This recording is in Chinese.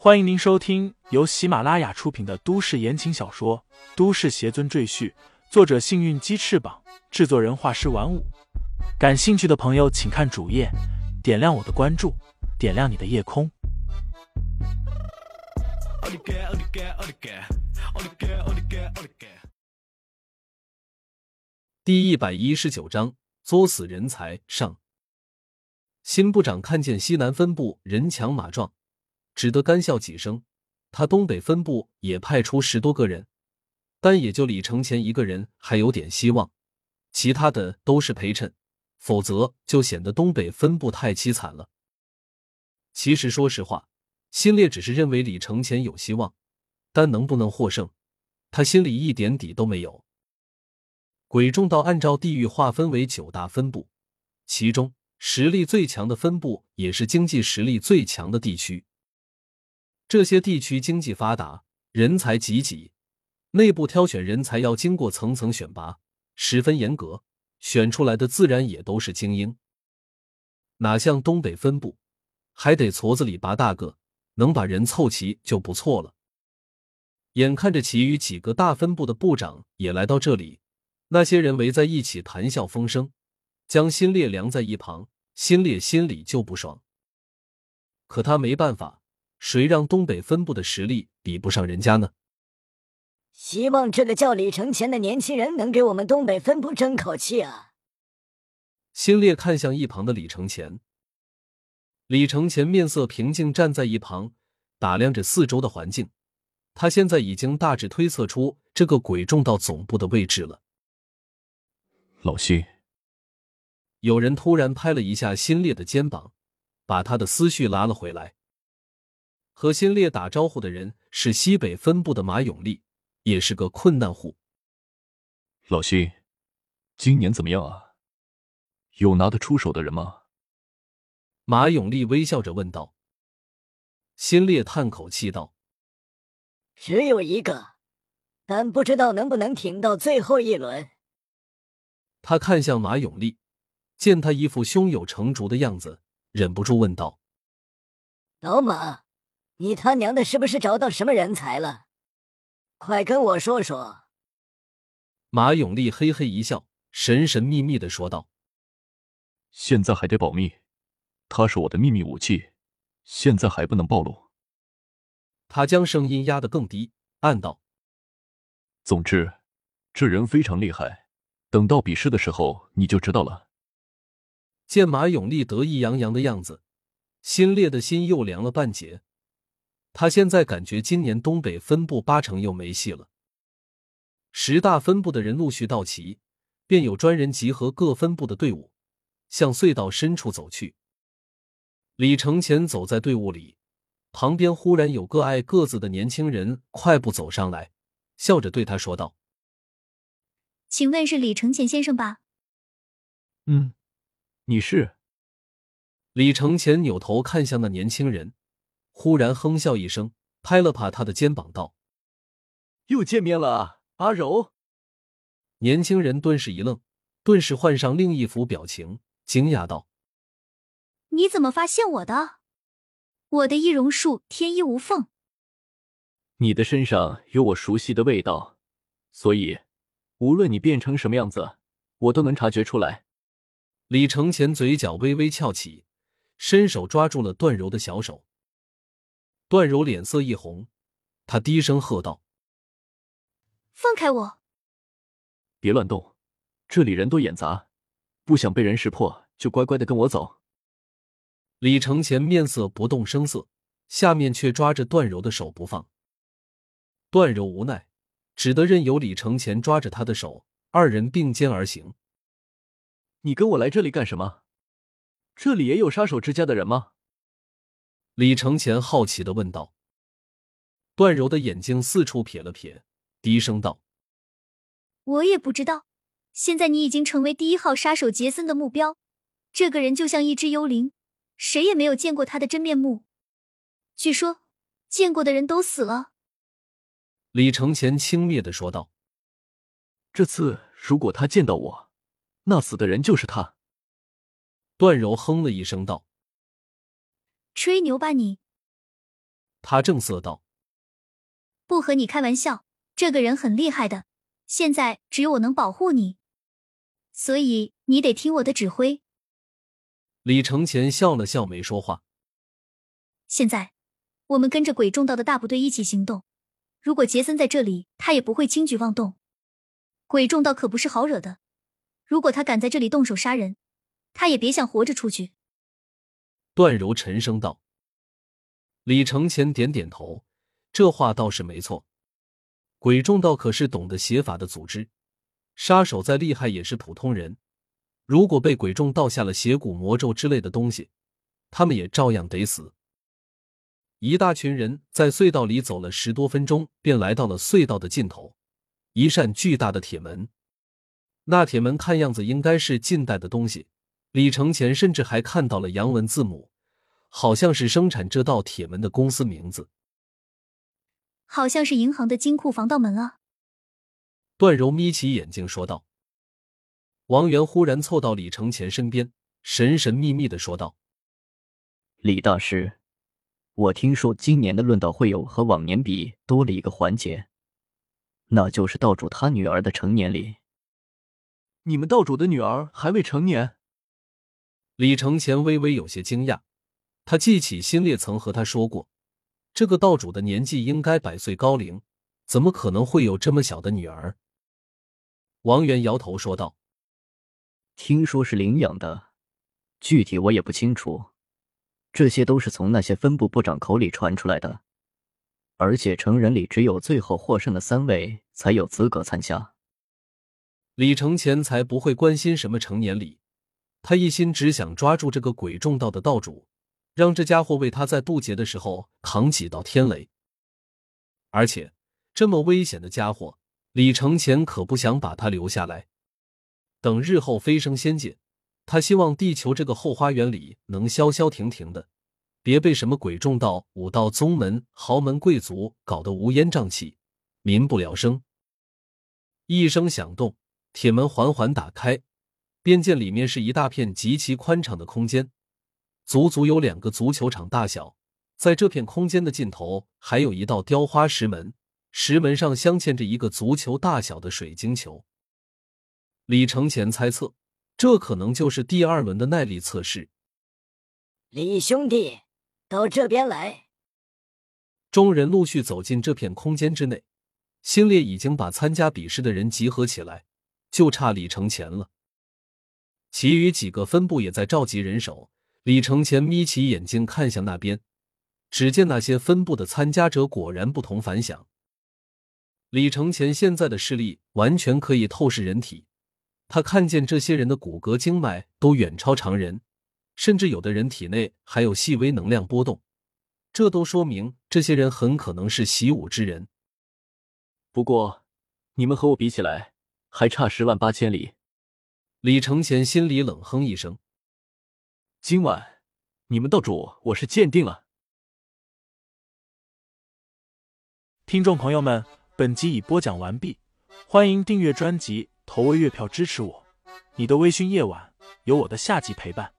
欢迎您收听由喜马拉雅出品的都市言情小说《都市邪尊赘婿》，作者：幸运鸡翅膀，制作人：画师玩五。感兴趣的朋友，请看主页，点亮我的关注，点亮你的夜空。第一百一十九章：作死人才上。新部长看见西南分部人强马壮，只得干笑几声。他东北分部也派出十多个人，但也就李承前一个人还有点希望，其他的都是陪衬，否则就显得东北分部太凄惨了。其实说实话，新烈只是认为李承前有希望，但能不能获胜，他心里一点底都没有。鬼众道按照地域划分为九大分部，其中。实力最强的分部也是经济实力最强的地区。这些地区经济发达，人才济济，内部挑选人才要经过层层选拔，十分严格，选出来的自然也都是精英。哪像东北分部，还得矬子里拔大个，能把人凑齐就不错了。眼看着其余几个大分部的部长也来到这里，那些人围在一起谈笑风生。将新烈晾在一旁，新烈心里就不爽。可他没办法，谁让东北分部的实力比不上人家呢？希望这个叫李承前的年轻人能给我们东北分部争口气啊！新烈看向一旁的李承前，李承前面色平静，站在一旁打量着四周的环境。他现在已经大致推测出这个鬼众道总部的位置了。老西。有人突然拍了一下新烈的肩膀，把他的思绪拉了回来。和新烈打招呼的人是西北分部的马永利，也是个困难户。老徐，今年怎么样啊？有拿得出手的人吗？马永利微笑着问道。新烈叹口气道：“只有一个，但不知道能不能挺到最后一轮。”他看向马永利。见他一副胸有成竹的样子，忍不住问道：“老马，你他娘的是不是找到什么人才了？快跟我说说。”马永利嘿嘿一笑，神神秘秘的说道：“现在还得保密，他是我的秘密武器，现在还不能暴露。”他将声音压得更低，暗道：“总之，这人非常厉害，等到比试的时候你就知道了。”见马永利得意洋洋的样子，心烈的心又凉了半截。他现在感觉今年东北分部八成又没戏了。十大分部的人陆续到齐，便有专人集合各分部的队伍，向隧道深处走去。李承前走在队伍里，旁边忽然有个矮个子的年轻人快步走上来，笑着对他说道：“请问是李承前先生吧？”“嗯。”你是李承前扭头看向那年轻人，忽然哼笑一声，拍了拍他的肩膀，道：“又见面了啊，阿柔。”年轻人顿时一愣，顿时换上另一副表情，惊讶道：“你怎么发现我的？我的易容术天衣无缝。你的身上有我熟悉的味道，所以无论你变成什么样子，我都能察觉出来。”李承前嘴角微微翘起，伸手抓住了段柔的小手。段柔脸色一红，他低声喝道：“放开我！别乱动，这里人多眼杂，不想被人识破，就乖乖的跟我走。”李承前面色不动声色，下面却抓着段柔的手不放。段柔无奈，只得任由李承前抓着他的手，二人并肩而行。你跟我来这里干什么？这里也有杀手之家的人吗？李承前好奇的问道。段柔的眼睛四处瞥了瞥，低声道：“我也不知道。现在你已经成为第一号杀手杰森的目标。这个人就像一只幽灵，谁也没有见过他的真面目。据说见过的人都死了。”李承前轻蔑的说道：“这次如果他见到我……”那死的人就是他。段柔哼了一声道：“吹牛吧你！”他正色道：“不和你开玩笑，这个人很厉害的。现在只有我能保护你，所以你得听我的指挥。”李承前笑了笑，没说话。现在，我们跟着鬼众道的大部队一起行动。如果杰森在这里，他也不会轻举妄动。鬼众道可不是好惹的，如果他敢在这里动手杀人，他也别想活着出去。段柔沉声道。李承前点点头，这话倒是没错。鬼众道可是懂得邪法的组织，杀手再厉害也是普通人。如果被鬼众道下了邪骨魔咒之类的东西，他们也照样得死。一大群人在隧道里走了十多分钟，便来到了隧道的尽头。一扇巨大的铁门，那铁门看样子应该是近代的东西。李承前甚至还看到了洋文字母，好像是生产这道铁门的公司名字。好像是银行的金库防盗门啊！段柔眯起眼睛说道。王源忽然凑到李承前身边，神神秘秘的说道：“李大师。”我听说今年的论道会有和往年比多了一个环节，那就是道主他女儿的成年礼。你们道主的女儿还未成年？李承前微微有些惊讶，他记起新烈曾和他说过，这个道主的年纪应该百岁高龄，怎么可能会有这么小的女儿？王源摇头说道：“听说是领养的，具体我也不清楚。”这些都是从那些分部部长口里传出来的，而且成人里只有最后获胜的三位才有资格参加。李承前才不会关心什么成年礼，他一心只想抓住这个鬼众道的道主，让这家伙为他在渡劫的时候扛几道天雷。而且这么危险的家伙，李承前可不想把他留下来，等日后飞升仙界。他希望地球这个后花园里能消消停停的，别被什么鬼众道、武道宗门、豪门贵族搞得乌烟瘴气、民不聊生。一声响动，铁门缓缓打开，便见里面是一大片极其宽敞的空间，足足有两个足球场大小。在这片空间的尽头，还有一道雕花石门，石门上镶嵌着一个足球大小的水晶球。李承前猜测。这可能就是第二轮的耐力测试。李兄弟，到这边来。众人陆续走进这片空间之内，新烈已经把参加比试的人集合起来，就差李承前了。其余几个分部也在召集人手。李承前眯起眼睛看向那边，只见那些分部的参加者果然不同凡响。李承前现在的视力完全可以透视人体。他看见这些人的骨骼经脉都远超常人，甚至有的人体内还有细微能量波动，这都说明这些人很可能是习武之人。不过，你们和我比起来，还差十万八千里。李承前心里冷哼一声：“今晚你们道主我是鉴定了。”听众朋友们，本集已播讲完毕，欢迎订阅专辑。投喂月票支持我，你的微醺夜晚有我的下集陪伴。